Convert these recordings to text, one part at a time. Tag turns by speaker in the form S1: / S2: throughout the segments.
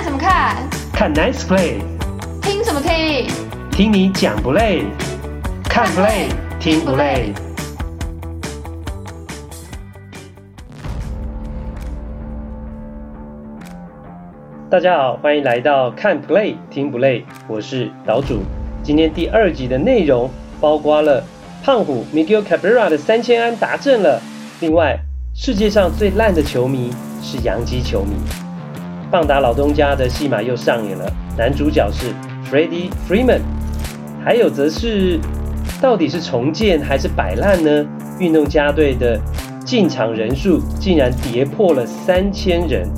S1: 看什么看？
S2: 看 Nice Play。
S1: 听什么听？
S2: 听你讲不累？看 Play 听不累？大家好，欢迎来到看 Play 听不累，我是岛主。今天第二集的内容包括了胖虎 Miguel Cabrera 的三千安达阵了，另外世界上最烂的球迷是洋基球迷。棒打老东家的戏码又上演了，男主角是 Freddie Freeman，还有则是到底是重建还是摆烂呢？运动家队的进场人数竟然跌破了三千人。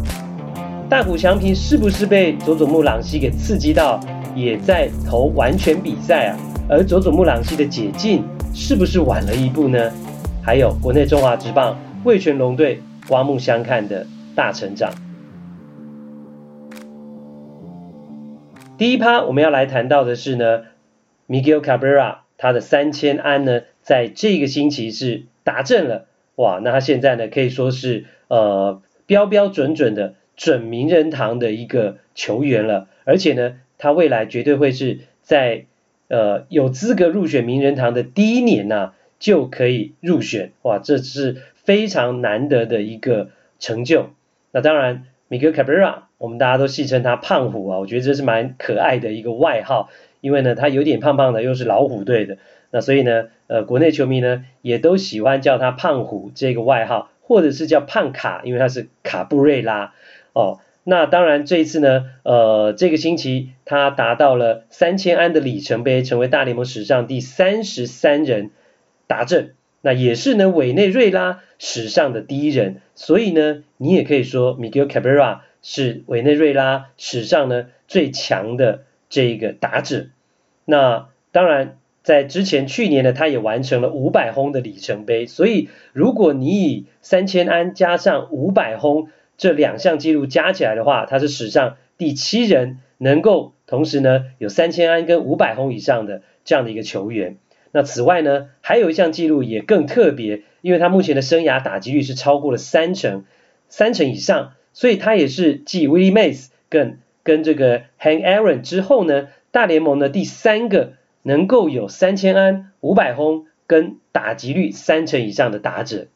S2: 大谷翔平是不是被佐佐木朗希给刺激到，也在投完全比赛啊？而佐佐木朗希的解禁是不是晚了一步呢？还有国内中华职棒味全龙队刮目相看的大成长。第一趴我们要来谈到的是呢，Miguel Cabrera 他的三千安呢，在这个星期是达阵了，哇，那他现在呢可以说是呃标标准准的。准名人堂的一个球员了，而且呢，他未来绝对会是在呃有资格入选名人堂的第一年呐、啊，就可以入选，哇，这是非常难得的一个成就。那当然，Miguel Cabrera，我们大家都戏称他胖虎啊，我觉得这是蛮可爱的一个外号，因为呢，他有点胖胖的，又是老虎队的，那所以呢，呃，国内球迷呢也都喜欢叫他胖虎这个外号，或者是叫胖卡，因为他是卡布瑞拉。哦，那当然，这一次呢，呃，这个星期他达到了三千安的里程碑，成为大联盟史上第三十三人达阵，那也是呢委内瑞拉史上的第一人，所以呢，你也可以说 Miguel Cabrera 是委内瑞拉史上呢最强的这个打者。那当然，在之前去年呢，他也完成了五百轰的里程碑，所以如果你以三千安加上五百轰，这两项纪录加起来的话，他是史上第七人能够同时呢有三千安跟五百轰以上的这样的一个球员。那此外呢，还有一项纪录也更特别，因为他目前的生涯打击率是超过了三成，三成以上，所以他也是继 Willie Mays 跟跟这个 Hank Aaron 之后呢，大联盟的第三个能够有三千安、五百轰跟打击率三成以上的打者。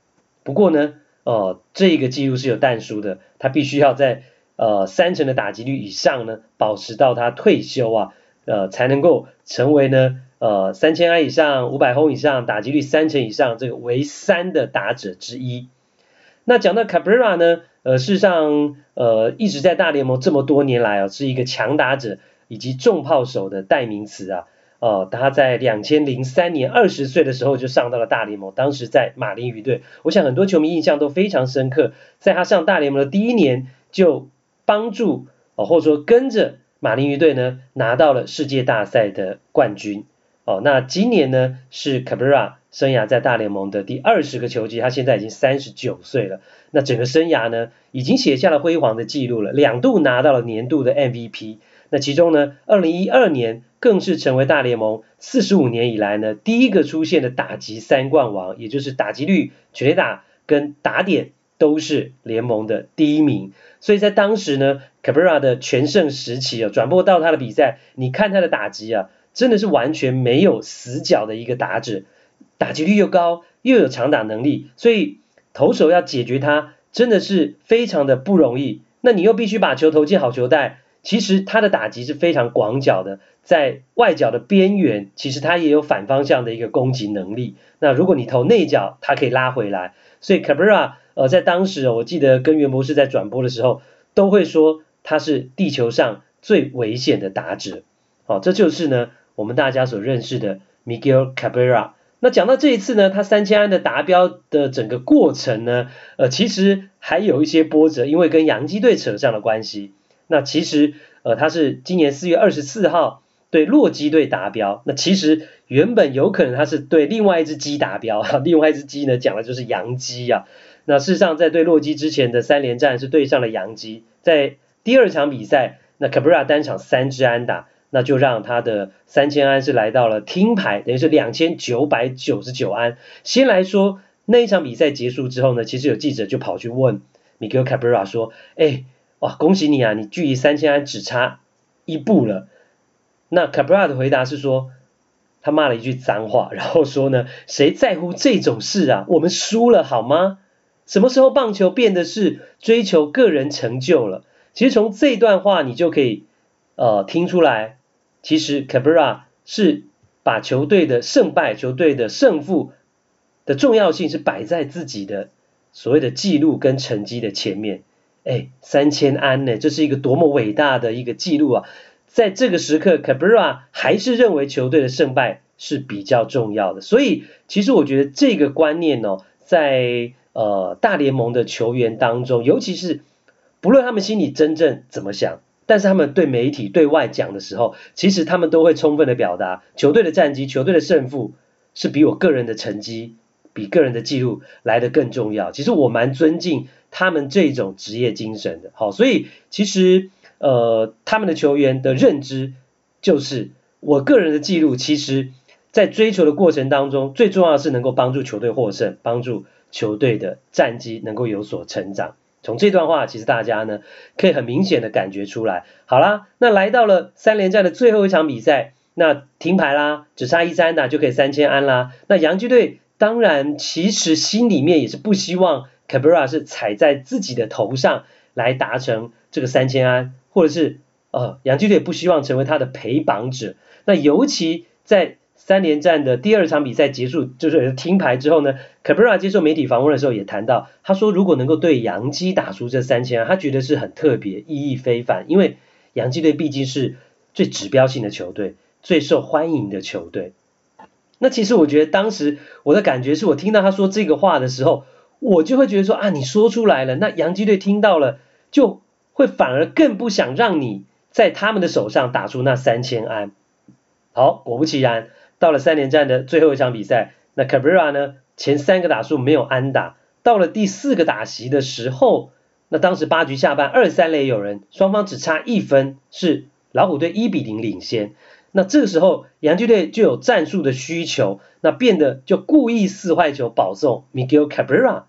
S2: 不过呢。哦，这个记录是有但书的，他必须要在呃三成的打击率以上呢，保持到他退休啊，呃才能够成为呢呃三千安以上、五百轰以上、打击率三成以上这个为三的打者之一。那讲到 Cabrera 呢，呃事实上呃一直在大联盟这么多年来啊，是一个强打者以及重炮手的代名词啊。哦，他在两千零三年二十岁的时候就上到了大联盟，当时在马林鱼队，我想很多球迷印象都非常深刻。在他上大联盟的第一年，就帮助，或者说跟着马林鱼队呢拿到了世界大赛的冠军。哦，那今年呢是 Cabrera 生涯在大联盟的第二十个球季，他现在已经三十九岁了。那整个生涯呢已经写下了辉煌的记录了，两度拿到了年度的 MVP。那其中呢，二零一二年更是成为大联盟四十五年以来呢第一个出现的打击三冠王，也就是打击率、全打跟打点都是联盟的第一名。所以在当时呢，Cabrera 的全盛时期啊，转播到他的比赛，你看他的打击啊，真的是完全没有死角的一个打者，打击率又高，又有长打能力，所以投手要解决他真的是非常的不容易。那你又必须把球投进好球带。其实他的打击是非常广角的，在外角的边缘，其实他也有反方向的一个攻击能力。那如果你投内角，他可以拉回来。所以 Cabrera 呃，在当时我记得跟袁博士在转播的时候，都会说他是地球上最危险的打者。好，这就是呢我们大家所认识的 Miguel Cabrera。那讲到这一次呢，他三千安的达标的整个过程呢，呃，其实还有一些波折，因为跟洋基队扯上了关系。那其实，呃，他是今年四月二十四号对洛基队达标。那其实原本有可能他是对另外一只鸡达标，另外一只鸡呢讲的就是洋基啊。那事实上在对洛基之前的三连战是对上了洋基，在第二场比赛，那 Cabrera 单场三支安打，那就让他的三千安是来到了听牌，等于是两千九百九十九安。先来说那一场比赛结束之后呢，其实有记者就跑去问 Miguel Cabrera 说，哎。哇，恭喜你啊，你距离三千安只差一步了。那 Cabra 的回答是说，他骂了一句脏话，然后说呢，谁在乎这种事啊？我们输了好吗？什么时候棒球变得是追求个人成就了？其实从这段话你就可以呃听出来，其实 Cabrera 是把球队的胜败、球队的胜负的重要性是摆在自己的所谓的记录跟成绩的前面。哎，三千安呢，这是一个多么伟大的一个记录啊！在这个时刻，Cabrera 还是认为球队的胜败是比较重要的。所以，其实我觉得这个观念哦，在呃大联盟的球员当中，尤其是不论他们心里真正怎么想，但是他们对媒体对外讲的时候，其实他们都会充分的表达，球队的战绩、球队的胜负是比我个人的成绩、比个人的记录来得更重要。其实我蛮尊敬。他们这种职业精神的，好，所以其实呃，他们的球员的认知就是，我个人的记录，其实在追求的过程当中，最重要的是能够帮助球队获胜，帮助球队的战绩能够有所成长。从这段话，其实大家呢可以很明显的感觉出来。好啦，那来到了三连战的最后一场比赛，那停牌啦，只差一三打就可以三千安啦。那洋基队当然其实心里面也是不希望。Cabrera 是踩在自己的头上来达成这个三千安，或者是呃，洋基队不希望成为他的陪绑者。那尤其在三连战的第二场比赛结束，就是停牌之后呢，Cabrera 接受媒体访问的时候也谈到，他说如果能够对洋基打出这三千安，他觉得是很特别、意义非凡，因为洋基队毕竟是最指标性的球队，最受欢迎的球队。那其实我觉得当时我的感觉是我听到他说这个话的时候。我就会觉得说啊，你说出来了，那洋基队听到了，就会反而更不想让你在他们的手上打出那三千安。好，果不其然，到了三连战的最后一场比赛，那 Cabrera 呢，前三个打数没有安打，到了第四个打席的时候，那当时八局下半二三垒有人，双方只差一分，是老虎队一比零领先。那这个时候，洋基队就有战术的需求，那变得就故意四坏球保送 Miguel Cabrera，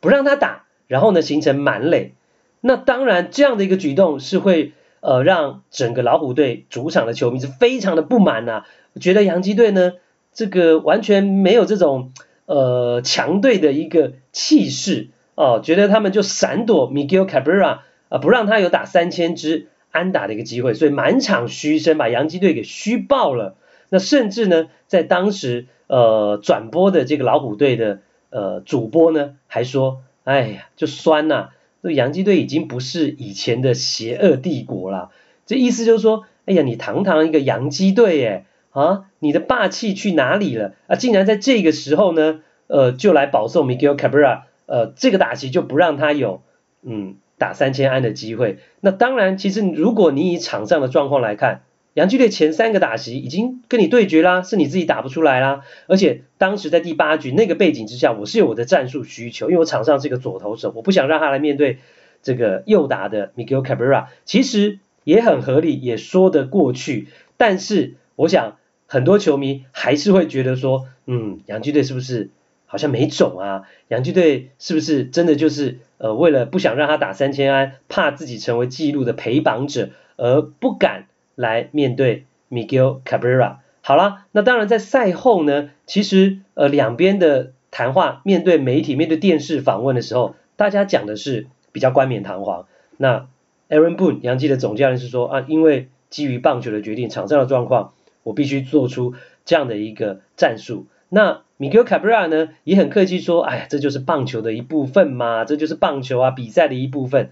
S2: 不让他打，然后呢形成满垒。那当然这样的一个举动是会呃让整个老虎队主场的球迷是非常的不满呐、啊，觉得洋基队呢这个完全没有这种呃强队的一个气势哦，觉得他们就闪躲 Miguel Cabrera 啊、呃，不让他有打三千支。安打的一个机会，所以满场嘘声，把洋基队给嘘爆了。那甚至呢，在当时呃转播的这个老虎队的呃主播呢，还说：“哎呀，就酸呐、这洋基队已经不是以前的邪恶帝国了。”这意思就是说，哎呀，你堂堂一个洋基队，哎啊，你的霸气去哪里了啊？竟然在这个时候呢，呃，就来保送 Miguel Cabrera，呃，这个打击就不让他有嗯。打三千安的机会，那当然，其实如果你以场上的状况来看，洋基队前三个打席已经跟你对决啦，是你自己打不出来啦。而且当时在第八局那个背景之下，我是有我的战术需求，因为我场上是一个左投手，我不想让他来面对这个右打的 Miguel Cabrera，其实也很合理，也说得过去。但是我想很多球迷还是会觉得说，嗯，洋基队是不是？好像没种啊！洋基队是不是真的就是呃为了不想让他打三千安，怕自己成为纪录的陪绑者，而不敢来面对 Miguel Cabrera？好啦，那当然在赛后呢，其实呃两边的谈话，面对媒体、面对电视访问的时候，大家讲的是比较冠冕堂皇。那 Aaron Boone 杨基的总教练是说啊，因为基于棒球的决定，场上的状况，我必须做出这样的一个战术。那 Miguel Cabrera 呢也很客气说，哎呀，这就是棒球的一部分嘛，这就是棒球啊比赛的一部分。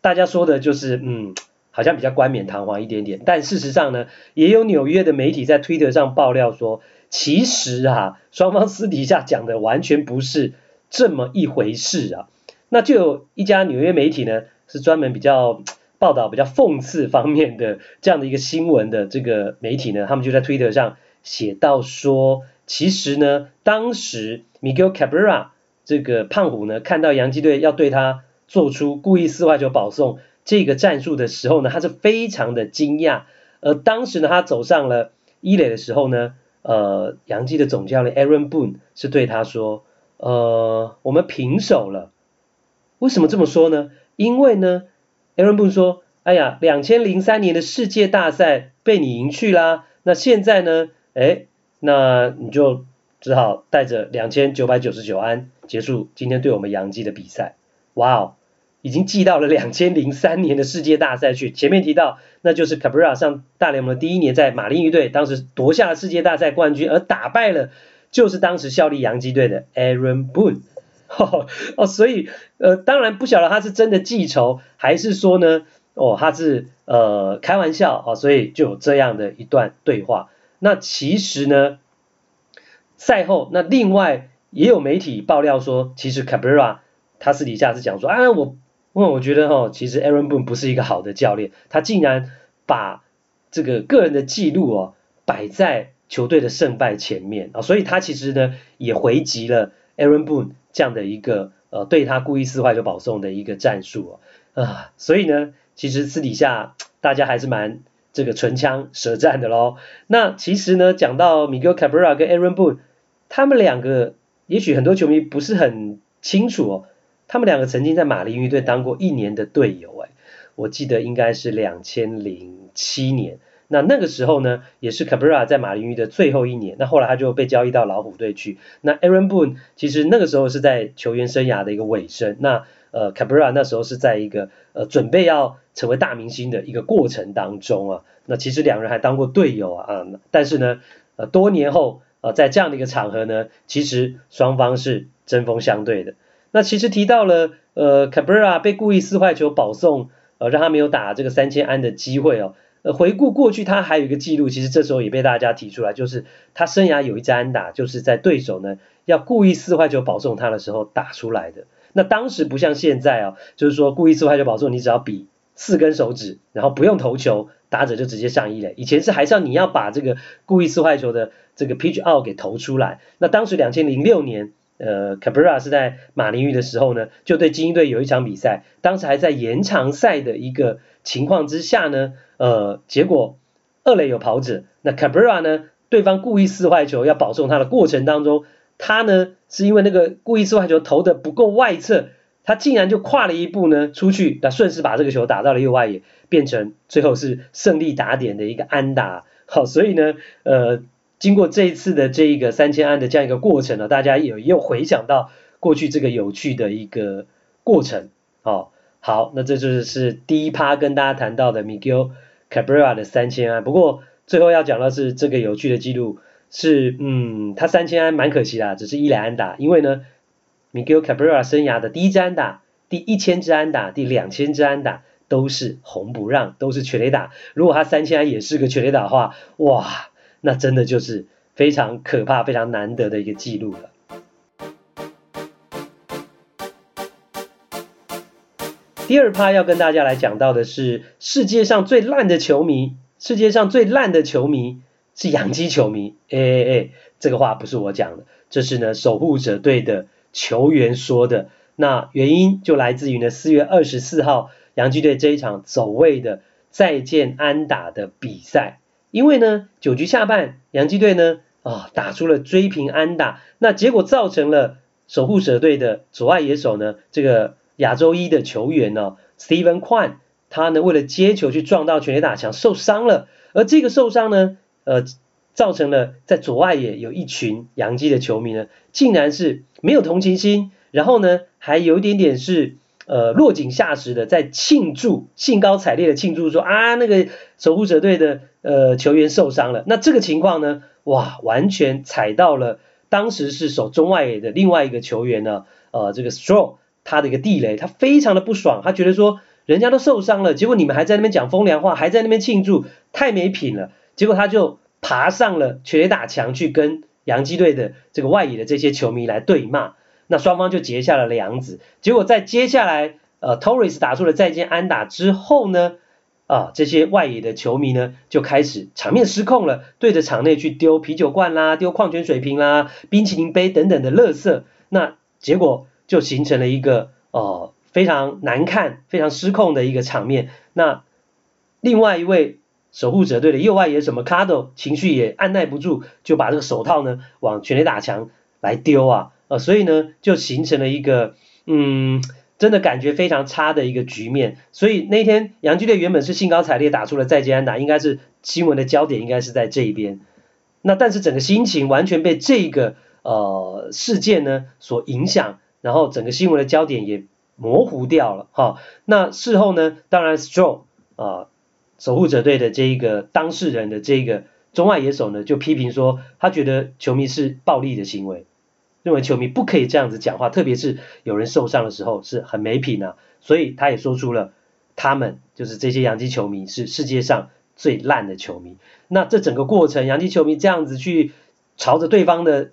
S2: 大家说的就是，嗯，好像比较冠冕堂皇一点点。但事实上呢，也有纽约的媒体在推特上爆料说，其实啊，双方私底下讲的完全不是这么一回事啊。那就有一家纽约媒体呢，是专门比较报道比较讽刺方面的这样的一个新闻的这个媒体呢，他们就在推特上写到说。其实呢，当时 Miguel Cabrera 这个胖虎呢，看到洋基队要对他做出故意四坏球保送这个战术的时候呢，他是非常的惊讶。而当时呢，他走上了一垒的时候呢，呃，杨基的总教练 Aaron Boone 是对他说：“呃，我们平手了。”为什么这么说呢？因为呢，Aaron Boone 说：“哎呀，两千零三年的世界大赛被你赢去啦，那现在呢？哎，那你就只好带着两千九百九十九安结束今天对我们杨基的比赛。哇哦，已经记到了两千零三年的世界大赛去。前面提到，那就是 Cabrera 上大联盟的第一年，在马林鱼队当时夺下了世界大赛冠军，而打败了就是当时效力洋基队的 Aaron Boone。”哦，所以呃，当然不晓得他是真的记仇，还是说呢，哦，他是呃开玩笑啊，哦，所以就有这样的一段对话。那其实呢，赛后那另外也有媒体爆料说，其实 Cabrera 他私底下是讲说，啊，我，我我觉得，哦，其实 Aaron Boone 不是一个好的教练，他竟然把这个个人的记录哦摆在球队的胜败前面啊，所以他其实呢也回击了 Aaron Boone。这样的一个呃，对他故意四坏球保送的一个战术啊，呃，所以呢，其实私底下 大家还是蛮这个唇枪舌战的喽。那其实呢，讲到 Miguel Cabrera 跟 Aaron Boone，他们两个也许很多球迷不是很清楚哦，他们两个曾经在马林鱼队当过一年的队友，哎，我记得应该是两千零七年。那那个时候呢，也是 Cabrera 在马林鱼的最后一年。那后来他就被交易到老虎队去。那 Aaron Boone 其实那个时候是在球员生涯的一个尾声。那呃 Cabrera 那时候是在一个呃准备要成为大明星的一个过程当中啊。那其实两人还当过队友啊。啊但是呢，呃多年后呃在这样的一个场合呢，其实双方是针锋相对的。那其实提到了呃，Cabra 被故意撕坏球保送，呃让他没有打这个三千安的机会哦。呃，回顾过去，他还有一个记录，其实这时候也被大家提出来，就是他生涯有一支安打，就是在对手呢要故意撕坏球保送他的时候打出来的。那当时不像现在哦，就是说故意撕坏球保送，你只要比四根手指，然后不用投球，打者就直接上一垒。以前是还是要你要把这个故意撕坏球的这个 pitch out 给投出来。那当时两千零六年，呃，Cabrera 是在马林鱼的时候呢，就对精英队有一场比赛，当时还在延长赛的一个情况之下呢。呃，结果二垒有跑者，那 Cabrera 呢？对方故意撕坏球要保送他的过程当中，他呢是因为那个故意撕坏球投的不够外侧，他竟然就跨了一步呢出去，那顺势把这个球打到了右外野，变成最后是胜利打点的一个安打。好，所以呢，呃，经过这一次的这一个三千安的这样一个过程呢，大家有又回想到过去这个有趣的一个过程。哦，好，那这就是第一趴跟大家谈到的 Miguel Cabrera 的三千安，不过最后要讲的是这个有趣的记录是，嗯，他三千安蛮可惜啦，只是一垒安打，因为呢，Miguel Cabrera 生涯的第一支安打、第一千支安打、第两千支安打都是红不让，都是全垒打。如果他三千安也是个全垒打的话，哇，那真的就是非常可怕、非常难得的一个记录了。第二趴要跟大家来讲到的是世界上最烂的球迷，世界上最烂的球迷是洋基球迷。哎哎哎，这个话不是我讲的，这是呢守护者队的球员说的。那原因就来自于呢四月二十四号洋基队这一场走位的再见安打的比赛，因为呢九局下半洋基队呢啊、打出了追平安打，那结果造成了守护者队的左外野手呢这个。亚洲一的球员呢，Steven Kwan，他呢为了接球去撞到全垒打墙受伤了，而这个受伤呢，呃，造成了在左外野有一群洋基的球迷呢，竟然是没有同情心，然后呢还有一点点是呃落井下石的在庆祝，兴高采烈的庆祝说啊那个守护者队的呃球员受伤了，那这个情况呢，哇，完全踩到了当时是守中外野的另外一个球员呢，呃这个 Straw。他的一个地雷，他非常的不爽，他觉得说人家都受伤了，结果你们还在那边讲风凉话，还在那边庆祝，太没品了。结果他就爬上了全垒打墙去跟洋基队的这个外野的这些球迷来对骂，那双方就结下了梁子。结果在接下来，呃，Torres 打出了再见安打之后呢，啊，这些外野的球迷呢就开始场面失控了，对着场内去丢啤酒罐啦、丢矿泉水瓶啦、冰淇淋杯等等的垃圾，那结果。就形成了一个呃非常难看、非常失控的一个场面。那另外一位守护者队的右外野什么 Machado 情绪也按捺不住，就把这个手套呢往全垒打墙来丢啊，呃，所以呢就形成了一个嗯真的感觉非常差的一个局面。所以那天洋基队原本是兴高采烈打出了再见安打，应该是新闻的焦点应该是在这一边。那但是整个心情完全被这个呃事件呢所影响，然后整个新闻的焦点也模糊掉了哈。那事后呢，当然 Stroh 啊，守护者队的这一个当事人的这个中外野手呢，就批评说，他觉得球迷是暴力的行为，认为球迷不可以这样子讲话，特别是有人受伤的时候是很没品啊。所以他也说出了，他们就是这些洋基球迷是世界上最烂的球迷。那这整个过程，洋基球迷这样子去朝着对方的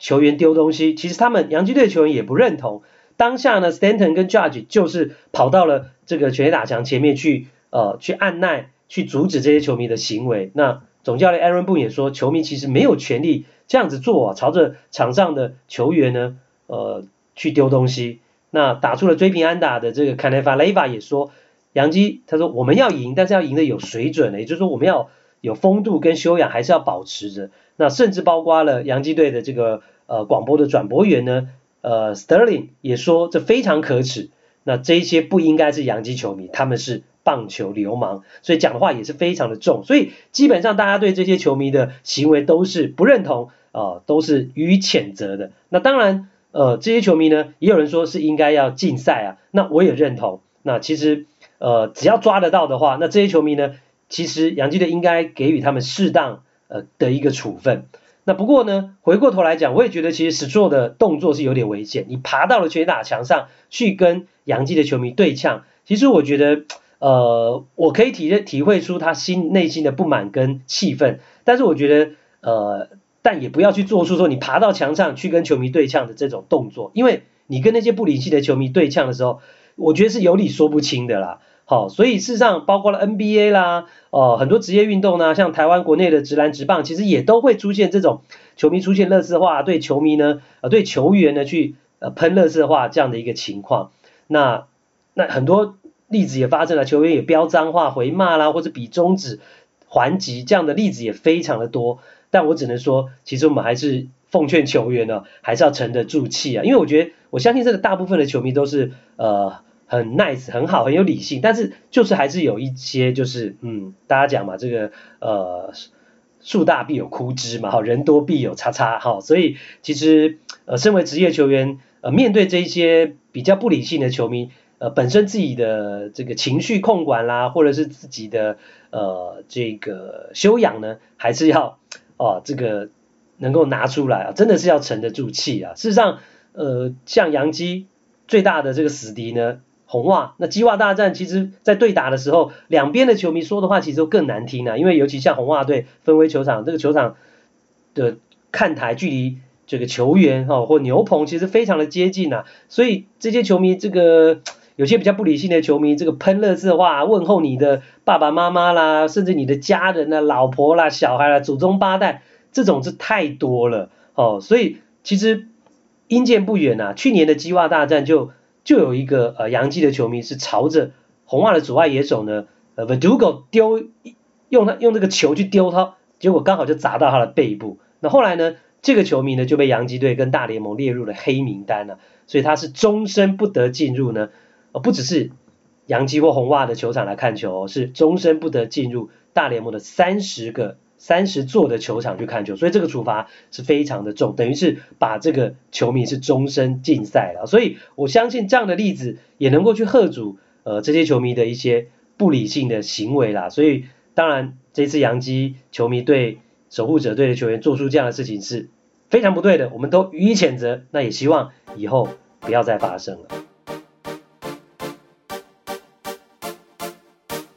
S2: 球员丢东西，其实他们洋基队球员也不认同。当下呢，Stanton 跟 Judge 就是跑到了这个全垒打墙前面去，呃，去按耐、去阻止这些球迷的行为。那总教练 Aaron Boone 也说，球迷其实没有权利这样子做啊，朝着场上的球员呢，呃，去丢东西。那打出了追平安打的这个 Canefa Leva 也说，洋基他说我们要赢，但是要赢得有水准的，也就是说我们要有风度跟修养，还是要保持着。那甚至包括了洋基队的这个呃广播的转播员呢，呃 Sterling 也说这非常可耻。那这一些不应该是洋基球迷，他们是棒球流氓，所以讲的话也是非常的重。所以基本上大家对这些球迷的行为都是不认同、呃，都是予以谴责的。那当然。呃，这些球迷呢，也有人说是应该要禁赛啊，那我也认同。那其实，呃，只要抓得到的话，那这些球迷呢，其实杨基队应该给予他们适当呃的一个处分。那不过呢，回过头来讲，我也觉得其实史卓的动作是有点危险。你爬到了全垒打墙上去跟杨基的球迷对呛，其实我觉得，呃，我可以体认体会出他心内心的不满跟气愤，但是我觉得，呃。但也不要去做出说你爬到墙上去跟球迷对呛的这种动作，因为你跟那些不理性的球迷对呛的时候，我觉得是有理说不清的啦。好，所以事实上包括了 NBA 啦，哦、很多职业运动呢，像台湾国内的直篮直棒，其实也都会出现这种球迷出现垃圾话，对球迷呢，呃，对球员呢去呃喷垃圾话这样的一个情况。那那很多例子也发生了，球员也飙脏话回骂啦，或者比中指还击这样的例子也非常的多。但我只能说，其实我们还是奉劝球员呢，还是要沉得住气啊，因为我觉得，我相信这个大部分的球迷都是呃很 nice 很好很有理性，但是就是还是有一些就是嗯，大家讲嘛，这个呃树大必有枯枝嘛，哈，人多必有叉叉，哈，所以其实呃身为职业球员，呃面对这一些比较不理性的球迷，呃本身自己的这个情绪控管啦，或者是自己的呃这个修养呢，还是要。哦，这个能够拿出来啊，真的是要沉得住气啊。事实上，呃，像杨基最大的这个死敌呢，红袜，那鸡袜大战，其实在对打的时候，两边的球迷说的话其实都更难听啊。因为尤其像红袜队芬威球场这个球场的看台距离这个球员哈、或牛棚其实非常的接近啊，所以这些球迷这个。有些比较不理性的球迷，这个喷垃圾话问候你的爸爸妈妈啦，甚至你的家人啦、老婆啦、小孩啦、祖宗八代，这种是太多了哦。所以其实阴见不远啊，去年的鸡袜大战就就有一个呃洋基的球迷是朝着红袜的左外野手呢，呃，Vedugo 丢用他用这个球去丢他，结果刚好就砸到他的背部。那后来呢，这个球迷呢就被洋基队跟大联盟列入了黑名单了，所以他是终身不得进入呢。呃，不只是洋基或红袜的球场来看球，哦是终身不得进入大联盟的三十个三十座的球场去看球，所以这个处罚是非常的重，等于是把这个球迷是终身禁赛了。所以我相信这样的例子也能够去吓阻呃这些球迷的一些不理性的行为啦。所以当然这次洋基球迷对守护者队的球员做出这样的事情是非常不对的，我们都予以谴责。那也希望以后不要再发生了。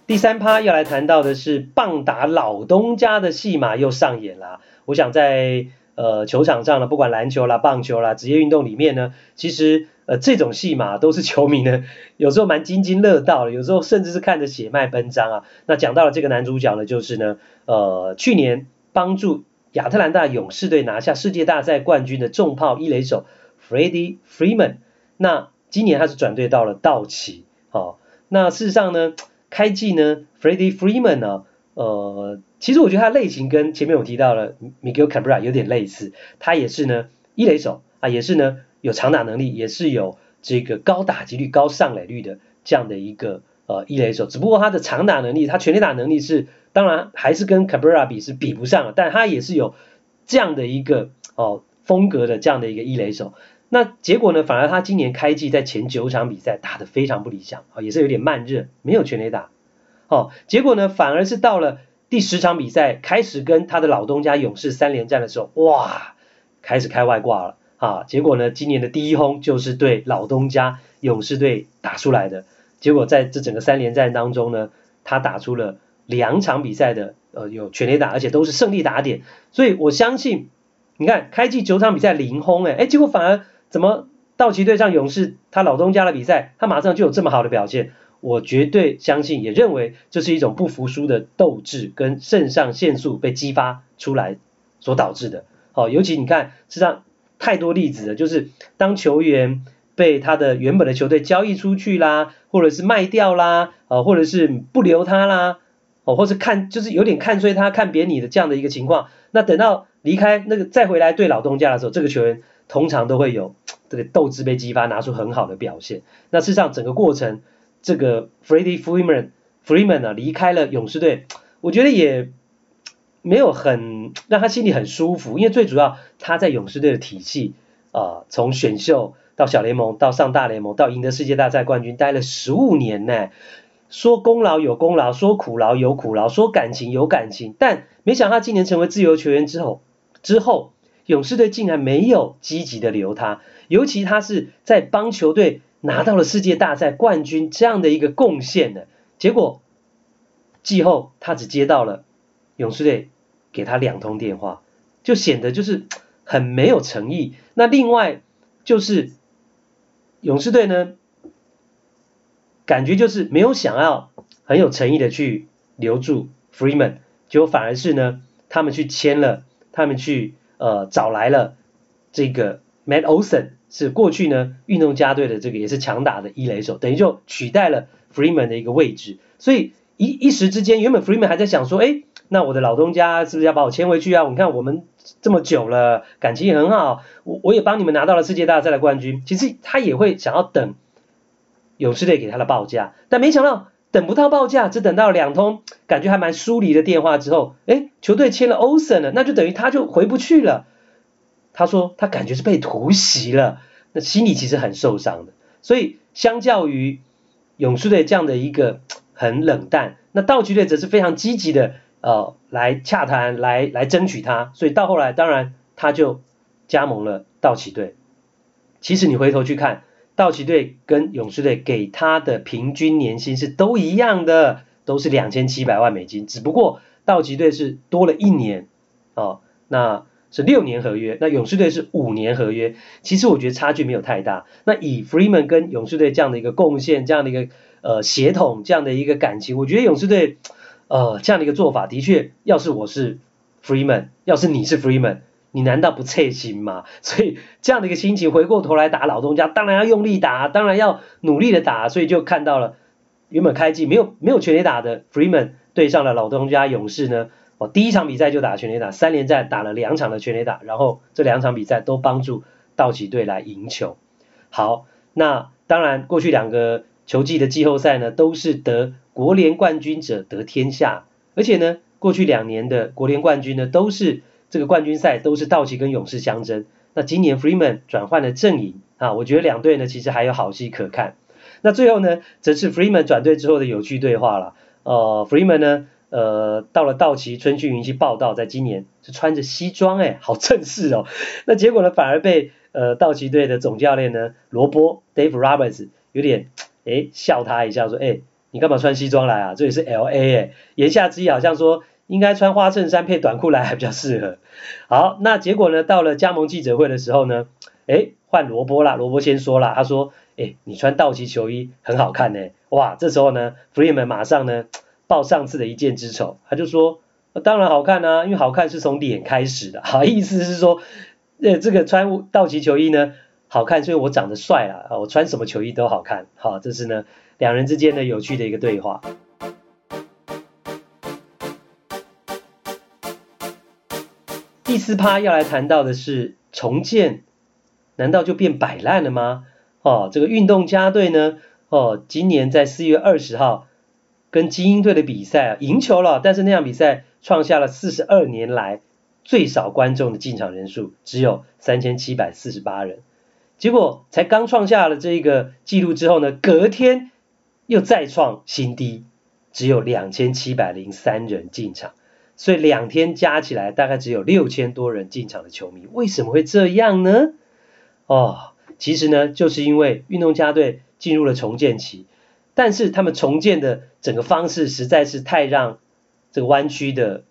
S2: 第三趴要来谈到的是棒打老东家的戏码又上演了。我想在呃球场上呢，不管篮球啦、棒球啦、职业运动里面呢，其实呃这种戏码都是球迷呢 有时候蛮津津乐道的，有时候甚至是看着血脉奔张啊。那讲到了这个男主角呢，就是呢呃去年帮助亚特兰大勇士队拿下世界大赛冠军的重炮一垒手 Freddie Freeman。那今年他是转队到了道奇，好、哦，那事实上呢。开季呢，Freddie Freeman 呢，呃，其实我觉得他类型跟前面我提到的 Miguel Cabrera 有点类似，他也是呢一垒手啊，也是呢有长打能力，也是有这个高打击率、高上垒率的这样的一个呃一垒手，只不过他的长打能力、他全垒打能力是当然还是跟 Cabrera 比是比不上，但他也是有这样的一个哦风格的这样的一个一垒手。那结果呢，反而他今年开季在前九场比赛打得非常不理想啊，也是有点慢热，没有全垒打。哦，结果呢，反而是到了第十场比赛开始跟他的老东家勇士三连战的时候，哇，开始开外挂了。啊，结果呢，今年的第一轰就是对老东家勇士队打出来的。结果在这整个三连战当中呢，他打出了两场比赛的呃有全垒打，而且都是胜利打点。所以我相信，你看开季九场比赛零轰，哎哎，结果反而怎么道奇对上勇士他老东家的比赛，他马上就有这么好的表现。我绝对相信，也认为这是一种不服输的斗志跟肾上腺素被激发出来所导致的。好，尤其你看，实际上。太多例子了，就是当球员被他的原本的球队交易出去啦，或者是卖掉啦，呃，或者是不留他啦，哦，或是看就是有点看衰他、看扁你的这样的一个情况，那等到离开那个再回来对老东家的时候，这个球员通常都会有 这个斗志被激发，拿出很好的表现。那事实上整个过程，这个 Freddie Freeman Freeman 啊离开了勇士队，我觉得也。没有很让他心里很舒服，因为最主要他在勇士队的体系啊、呃，从选秀到小联盟到上大联盟到赢得世界大赛冠军，待了十五年呢。说功劳有功劳，说苦劳有苦劳，说感情有感情，但没想到他今年成为自由球员之后，之后勇士队竟然没有积极的留他，尤其他是在帮球队拿到了世界大赛冠军这样的一个贡献呢。结果季后他只接到了勇士队。给他两通电话，就显得就是很没有诚意。那另外就是勇士队呢，感觉就是没有想要很有诚意的去留住 Freeman，结果反而是呢，他们去签了，他们去呃找来了这个 Matt Olson，是过去呢运动家队的这个也是强打的一垒手，等于就取代了 Freeman 的一个位置。所以一一时之间，原本 Freeman 还在想说，哎。那我的老东家是不是要把我签回去啊？你看我们这么久了，感情也很好，我我也帮你们拿到了世界大赛的冠军。其实他也会想要等勇士队给他的报价，但没想到等不到报价，只等到两通感觉还蛮疏离的电话之后，哎，球队签了 Olson 了，那就等于他就回不去了。他说他感觉是被突袭了，那心里其实很受伤的。所以相较于勇士队这样的一个 很冷淡，那道奇队则是非常积极的。呃，来洽谈，来来争取他，所以到后来，当然他就加盟了道奇队。其实你回头去看，道奇队跟勇士队给他的平均年薪是都一样的，都是两千七百万美金，只不过道奇队是多了一年，哦，那是六年合约，那勇士队是五年合约。其实我觉得差距没有太大。那以 Freeman 跟勇士队这样的一个贡献，这样的一个呃协同，这样的一个感情，我觉得勇士队。呃，这样的一个做法的确，要是我是 Freeman，要是你是 Freeman，你难道不切心吗？所以这样的一个心情，回过头来打老东家，当然要用力打，当然要努力的打，所以就看到了原本开季没有没有全垒打的 Freeman 对上了老东家勇士呢，哦，第一场比赛就打全垒打，三连战打了两场的全垒打，然后这两场比赛都帮助道奇队来赢球。好，那当然过去两个球季的季后赛呢，都是得。国联冠军者得天下，而且呢，过去两年的国联冠军呢，都是这个冠军赛都是道奇跟勇士相争。那今年 Freeman 转换了阵营啊，我觉得两队呢其实还有好戏可看。那最后呢，则是 Freeman 转队之后的有趣对话了。呃，Freeman 呢，呃，到了道奇春训营去报到，在今年是穿着西装，哎，好正式哦。那结果呢，反而被呃道奇队的总教练呢罗波 Dave Roberts 有点哎笑他一下，说哎。你干嘛穿西装来啊？这里是 LA 哎，言下之意好像说应该穿花衬衫配短裤来还比较适合。好，那结果呢？到了加盟记者会的时候呢，哎，换萝卜啦，萝卜先说了，他说，哎，你穿道奇球衣很好看呢。哇，这时候呢，Freeman 马上呢报上次的一箭之仇，他就说，当然好看啊，因为好看是从脸开始的。好，意思是说，呃，这个穿道奇球衣呢好看，所以我长得帅啦，我穿什么球衣都好看。好，这是呢。两人之间的有趣的一个对话。四趴要来谈到的是重建，难道就变摆烂了吗？哦，这个运动家队呢，哦，今年在四月二十号跟精英队的比赛，赢球了，但是那场比赛创下了四十二年来最少观众的进场人数，只有三千七百四十八人。结果才刚创下了这个纪录之后呢，隔天又再创新低，只有两千七百零三人进场，所以两天加起来大概只有六千多人进场的球迷，为什么会这样呢？哦。其实呢，就是因为运动家队进入了重建期，但是他们重建的整个方式实在是太让这个湾区的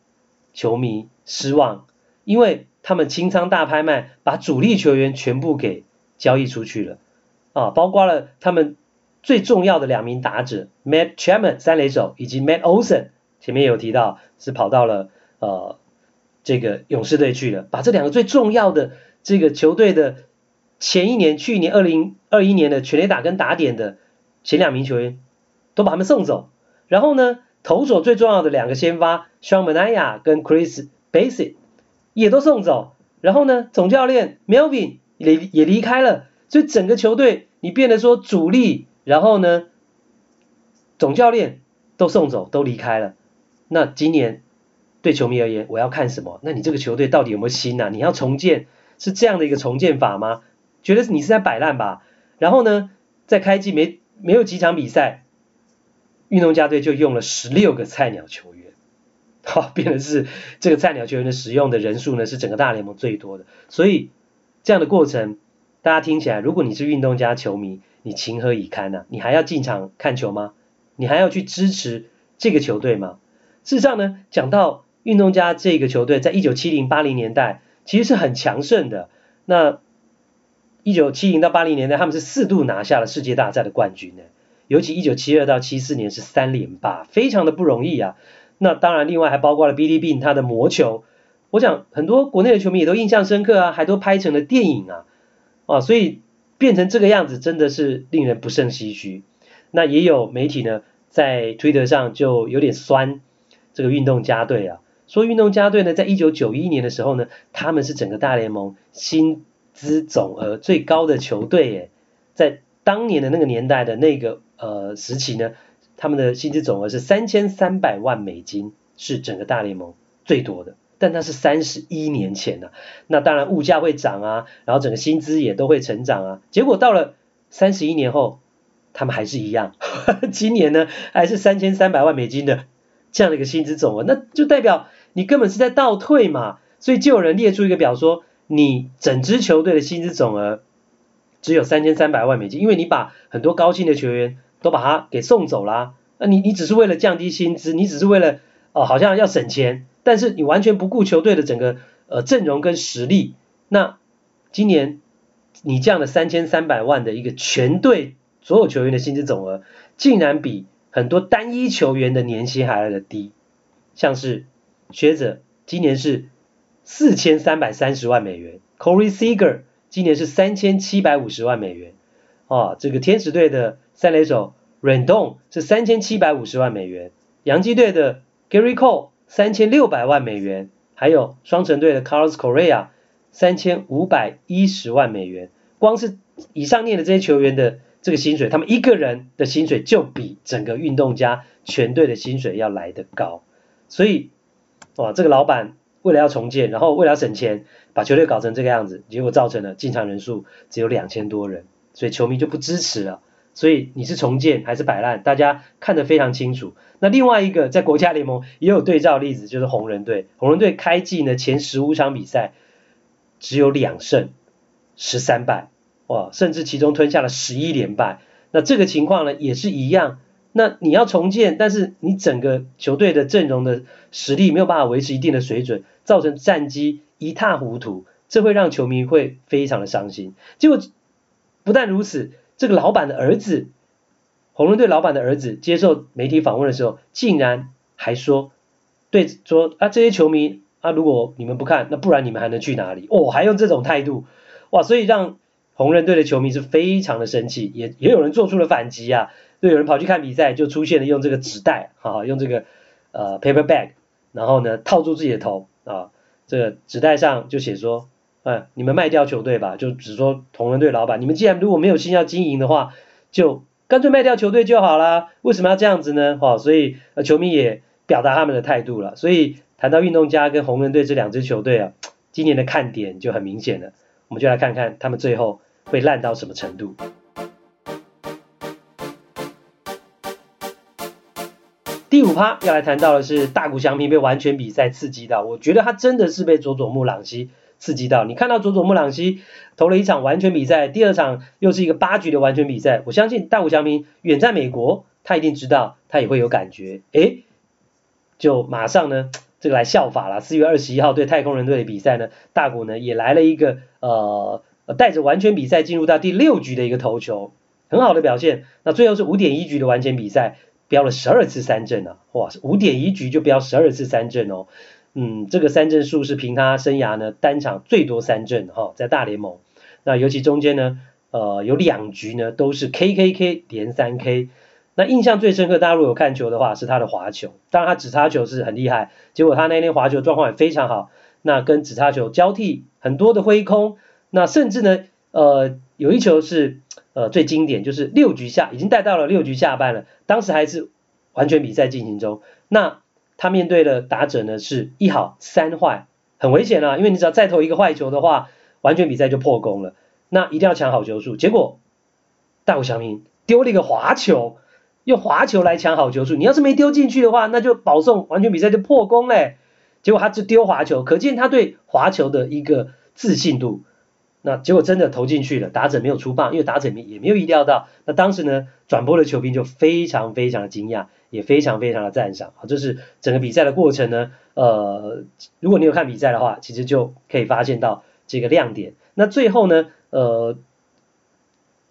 S2: 球迷失望，因为他们清仓大拍卖，把主力球员全部给交易出去了，啊，包括了他们最重要的两名打者 Matt Chapman 三垒手以及 Matt Olson，前面有提到是跑到了呃这个勇士队去了，把这两个最重要的这个球队的。前一年，去年二零二一年的全垒打跟打点的前两名球员都把他们送走，然后呢，投手最重要的两个先发 s h a n m a n a y a 跟 Chris Bassitt 也都送走，然后呢，总教练 Melvin 也也离开了，所以整个球队你变得说主力，然后呢，总教练都送走都离开了，那今年对球迷而言，我要看什么？那你这个球队到底有没有心啊？你要重建是这样的一个重建法吗？觉得你是在摆烂吧？然后呢，在开季没没有几场比赛，运动家队就用了十六个菜鸟球员，好，变的是这个菜鸟球员的使用的人数呢是整个大联盟最多的。所以这样的过程，大家听起来，如果你是运动家球迷，你情何以堪呢？你还要进场看球吗？你还要去支持这个球队吗？事实上呢，讲到运动家这个球队，在一九七零八零年代其实是很强盛的。那一九七零到八零年代，他们是四度拿下了世界大赛的冠军呢。尤其一九七二到七四年是三连霸，非常的不容易啊。那当然，另外还包括了 Billy Bean 他的魔球，我想很多国内的球迷也都印象深刻啊，还都拍成了电影啊。啊，所以变成这个样子，真的是令人不胜唏嘘。那也有媒体呢，在推特上就有点酸这个运动家队啊，说运动家队呢，在一九九一年的时候呢，他们是整个大联盟薪资总额最高的球队，耶，在当年的那个年代的那个呃时期呢，他们的薪资总额是三千三百万美金，是整个大联盟最多的。但那是三十一年前呐，那当然物价会涨啊，然后整个薪资也都会成长啊。结果到了三十一年后，他们还是一样，今年呢还是三千三百万美金的这样的一个薪资总额，那就代表你根本是在倒退嘛。所以就有人列出一个表说。你整支球队的薪资总额只有三千三百万美金，因为你把很多高薪的球员都把他给送走了，那你你只是为了降低薪资，你只是为了哦好像要省钱，但是你完全不顾球队的整个呃阵容跟实力。那今年你降了三千三百万的一个全队所有球员的薪资总额，竟然比很多单一球员的年薪还来的低，像是学者今年是。四千三百三十万美元，Corey Seager 今年是三千七百五十万美元，啊，这个天使队的三垒手 Rendon 是三千七百五十万美元，洋基队的 Gary Cole 三千六百万美元，还有双城队的 Carlos Correa 三千五百一十万美元，光是以上念的这些球员的这个薪水，他们一个人的薪水就比整个运动家全队的薪水要来得高，所以，哇，这个老板。为了要重建，然后为了要省钱，把球队搞成这个样子，结果造成了进场人数只有两千多人，所以球迷就不支持了。所以你是重建还是摆烂，大家看得非常清楚。那另外一个在国家联盟也有对照例子，就是红人队。红人队开季呢前十五场比赛只有两胜十三败，哇，甚至其中吞下了十一连败。那这个情况呢也是一样。那你要重建，但是你整个球队的阵容的实力没有办法维持一定的水准，造成战绩一塌糊涂，这会让球迷会非常的伤心。结果不但如此，这个老板的儿子，红人队老板的儿子接受媒体访问的时候，竟然还说，对，说啊这些球迷啊，如果你们不看，那不然你们还能去哪里？哦，还用这种态度，哇，所以让红人队的球迷是非常的生气，也也有人做出了反击啊。就有人跑去看比赛，就出现了用这个纸袋，哈，用这个呃 paper bag，然后呢套住自己的头啊，这个纸袋上就写说哎，你们卖掉球队吧，就只说同人队老板，你们既然如果没有心要经营的话，就干脆卖掉球队就好啦。为什么要这样子呢？哦，所以呃，球迷也表达他们的态度了。所以谈到运动家跟红人队这两支球队啊，今年的看点就很明显了。我们就来看看他们最后会烂到什么程度。第五趴要来谈到的是大谷翔平被完全比赛刺激到，我觉得他真的是被佐佐木朗希。刺激到你看到佐佐木朗希投了一场完全比赛，第二场又是一个八局的完全比赛。我相信大谷翔平远在美国，他一定知道，他也会有感觉。诶，就马上呢，这个来效法了。四月二十一号对太空人队的比赛呢，大谷呢也来了一个呃带着完全比赛进入到第六局的一个投球，很好的表现。那最后是五点一局的完全比赛，飙了十二次三振啊！哇，五点一局就飙十二次三振哦。嗯，这个三振数是凭他生涯呢单场最多三振哈，在大联盟。那尤其中间呢，呃，有两局呢都是 K K K 连三 K。那印象最深刻，大家如果有看球的话，是他的滑球。当然他指叉球是很厉害，结果他那天滑球状况也非常好。那跟紫叉球交替很多的挥空，那甚至呢，呃，有一球是呃最经典，就是六局下已经带到了六局下半了，当时还是完全比赛进行中。那他面对的打者呢是一好三坏，很危险啊！因为你只要再投一个坏球的话，完全比赛就破功了。那一定要抢好球数。结果大谷翔平丢了一个滑球，用滑球来抢好球数。你要是没丢进去的话，那就保送，完全比赛就破功嘞。结果他就丢滑球，可见他对滑球的一个自信度。那结果真的投进去了，打者没有出棒，因为打者也没有意料到。那当时呢，转播的球评就非常非常的惊讶，也非常非常的赞赏啊！这是整个比赛的过程呢，呃，如果你有看比赛的话，其实就可以发现到这个亮点。那最后呢，呃，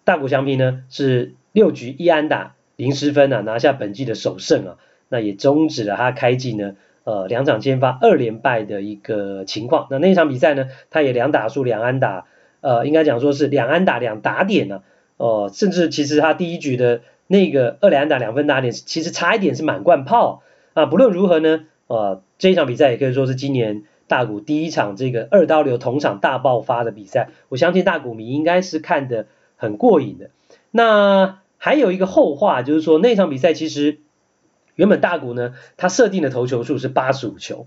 S2: 大谷翔平呢是六局一安打零失分啊，拿下本季的首胜啊，那也终止了他开季呢。呃，两场先发二连败的一个情况。那那一场比赛呢，他也两打数两安打，呃，应该讲说是两安打两打点呢、哦、呃，甚至其实他第一局的那个二垒安打两分打点，其实差一点是满贯炮啊。不论如何呢，呃，这一场比赛也可以说是今年大谷第一场这个二刀流同场大爆发的比赛。我相信大谷迷应该是看得很过瘾的。那还有一个后话，就是说那场比赛其实。原本大谷呢，他设定的投球数是八十五球，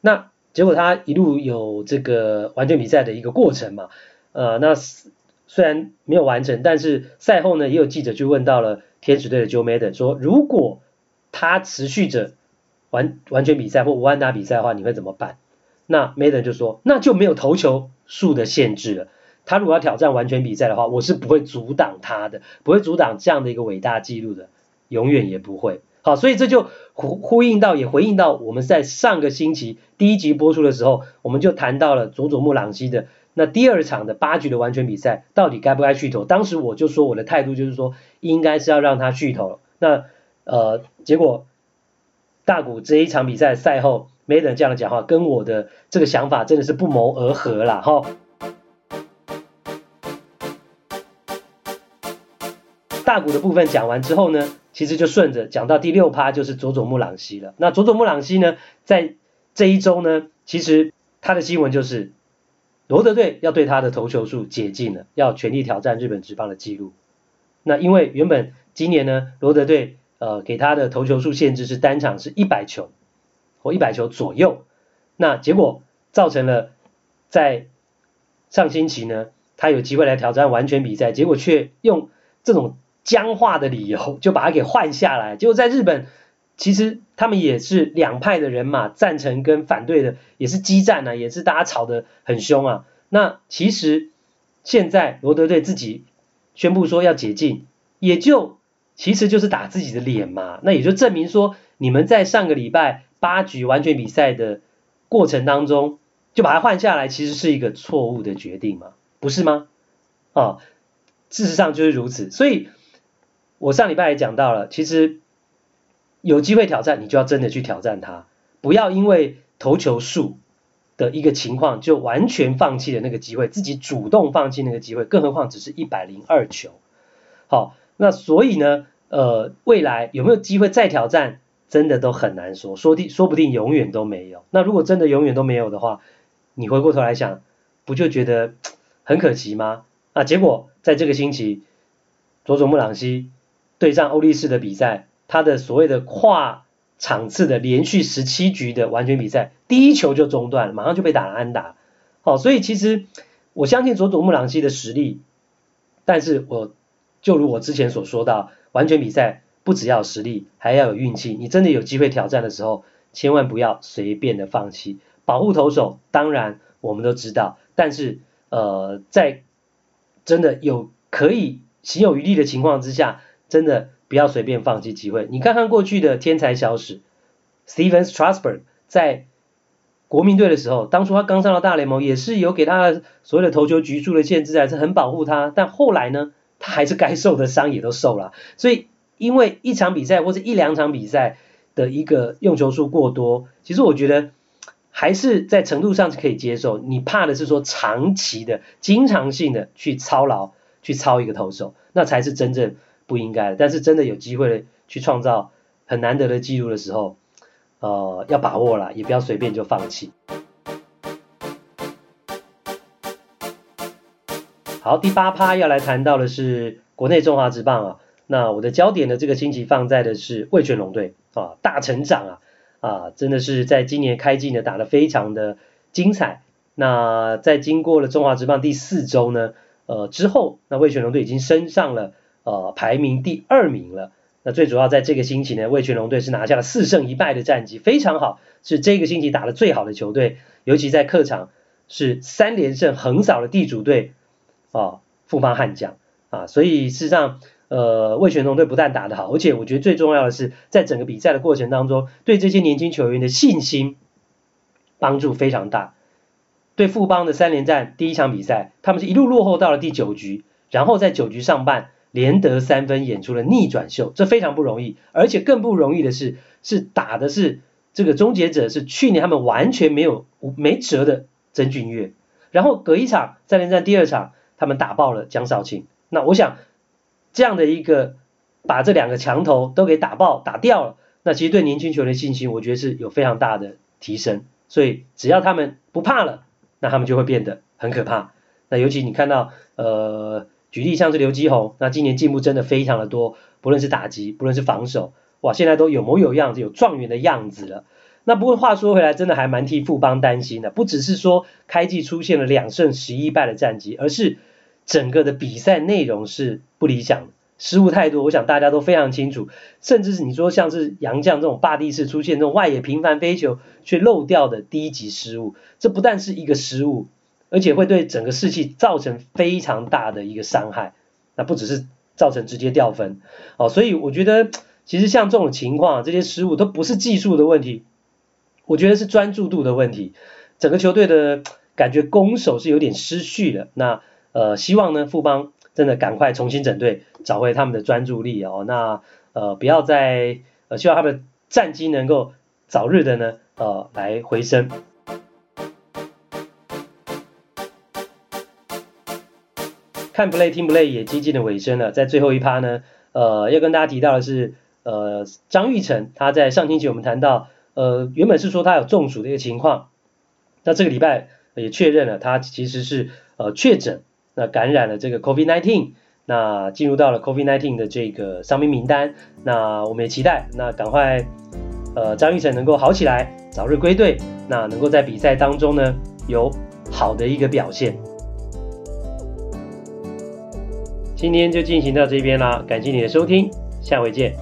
S2: 那结果他一路有这个完全比赛的一个过程嘛，呃，那虽然没有完成，但是赛后呢，也有记者去问到了天使队的 Joe Madden 说，如果他持续着完完全比赛或无安打比赛的话，你会怎么办？那 Maddon 就说，那就没有投球数的限制了。他如果要挑战完全比赛的话，我是不会阻挡他的，不会阻挡这样的一个伟大纪录的，永远也不会。好，所以这就呼呼应到，也回应到我们在上个星期第一集播出的时候，我们就谈到了佐佐木朗希的那第二场的八局的完全比赛，到底该不该续投？当时我就说我的态度就是说，应该是要让他续投。那呃，结果大谷这一场比赛赛后没人这样的讲话，跟我的这个想法真的是不谋而合啦。哈。大谷的部分讲完之后呢，其实就顺着讲到第六趴，就是佐佐木朗希了。那佐佐木朗希呢，在这一周呢，其实他的新闻就是罗德队要对他的投球数解禁了，要全力挑战日本职棒的纪录。那因为原本今年呢，罗德队呃给他的投球数限制是单场是一百球或一百球左右，那结果造成了在上星期呢，他有机会来挑战完全比赛，结果却用这种。僵化的理由就把他给换下来，结果在日本，其实他们也是两派的人马，赞成跟反对的也是激战啊，也是大家吵得很凶啊。那其实现在罗德队自己宣布说要解禁，也就其实就是打自己的脸嘛。那也就证明说，你们在上个礼拜八局完全比赛的过程当中，就把他换下来，其实是一个错误的决定嘛，不是吗？啊，事实上就是如此，所以。我上礼拜也讲到了，其实有机会挑战，你就要真的去挑战它，不要因为投球数的一个情况就完全放弃了那个机会，自己主动放弃那个机会，更何况只是一百零二球。好，那所以呢，呃，未来有没有机会再挑战，真的都很难说，说定说不定永远都没有。那如果真的永远都没有的话，你回过头来想，不就觉得很可惜吗？啊，结果在这个星期，佐佐木朗希对战欧力士的比赛，他的所谓的跨场次的连续十七局的完全比赛，第一球就中断了，马上就被打了安打。好，所以其实我相信佐佐木朗希的实力，但是我就如我之前所说到，完全比赛不只要实力，还要有运气。你真的有机会挑战的时候，千万不要随便的放弃。保护投手，当然我们都知道，但是呃，在真的有可以行有余力的情况之下，真的不要随便放弃机会。你看看过去的天才小史，Steven Strasburg 在国民队的时候，当初他刚上到大联盟，也是有给他所谓的投球局数的限制，还是很保护他。但后来呢，他还是该受的伤也都受了。所以因为一场比赛或者一两场比赛的一个用球数过多，其实我觉得。还是在程度上是可以接受，你怕的是说长期的、经常性的去操劳、去操一个投手，那才是真正不应该。但是真的有机会去创造很难得的记录的时候，呃，要把握了，也不要随便就放弃。好，第八趴要来谈到的是国内中华职棒啊，那我的焦点呢，这个星期放在的是味全龙队啊，大成长啊。啊，真的是在今年开季呢打得非常的精彩。那在经过了中华职棒第四周呢，呃之后，那味全龙队已经升上了呃排名第二名了。那最主要在这个星期呢，味全龙队是拿下了四胜一败的战绩，非常好，是这个星期打得最好的球队。尤其在客场是三连胜横扫了地主队啊富邦悍将啊，所以事实上。呃，味全龙队不但打得好，而且我觉得最重要的是，在整个比赛的过程当中，对这些年轻球员的信心帮助非常大。对富邦的三连战第一场比赛，他们是一路落后到了第九局，然后在九局上半连得三分，演出了逆转秀，这非常不容易。而且更不容易的是，是打的是这个终结者，是去年他们完全没有没辙的曾俊岳。然后隔一场再连战第二场，他们打爆了江少庆。那我想。这样的一个把这两个墙头都给打爆打掉了，那其实对年轻球员的信心，我觉得是有非常大的提升。所以只要他们不怕了，那他们就会变得很可怕。那尤其你看到，呃，举例像是刘基宏，那今年进步真的非常的多，不论是打击，不论是防守，哇，现在都有模有样子，有状元的样子了。那不过话说回来，真的还蛮替富邦担心的，不只是说开季出现了两胜十一败的战绩，而是。整个的比赛内容是不理想，失误太多，我想大家都非常清楚。甚至是你说像是杨将这种霸地式出现这种外野频繁飞球却漏掉的低级失误，这不但是一个失误，而且会对整个士气造成非常大的一个伤害。那不只是造成直接掉分哦，所以我觉得其实像这种情况，这些失误都不是技术的问题，我觉得是专注度的问题。整个球队的感觉攻守是有点失序的。那。呃，希望呢，富邦真的赶快重新整队，找回他们的专注力哦。那呃，不要再呃，希望他们的战绩能够早日的呢，呃，来回升。看不累听不累也接近的尾声了，在最后一趴呢，呃，要跟大家提到的是，呃，张玉成他在上星期我们谈到，呃，原本是说他有中暑的一个情况，那这个礼拜也确认了他其实是呃确诊。那感染了这个 COVID-19，那进入到了 COVID-19 的这个伤兵名单，那我们也期待，那赶快，呃，张玉成能够好起来，早日归队，那能够在比赛当中呢有好的一个表现。今天就进行到这边啦，感谢你的收听，下回见。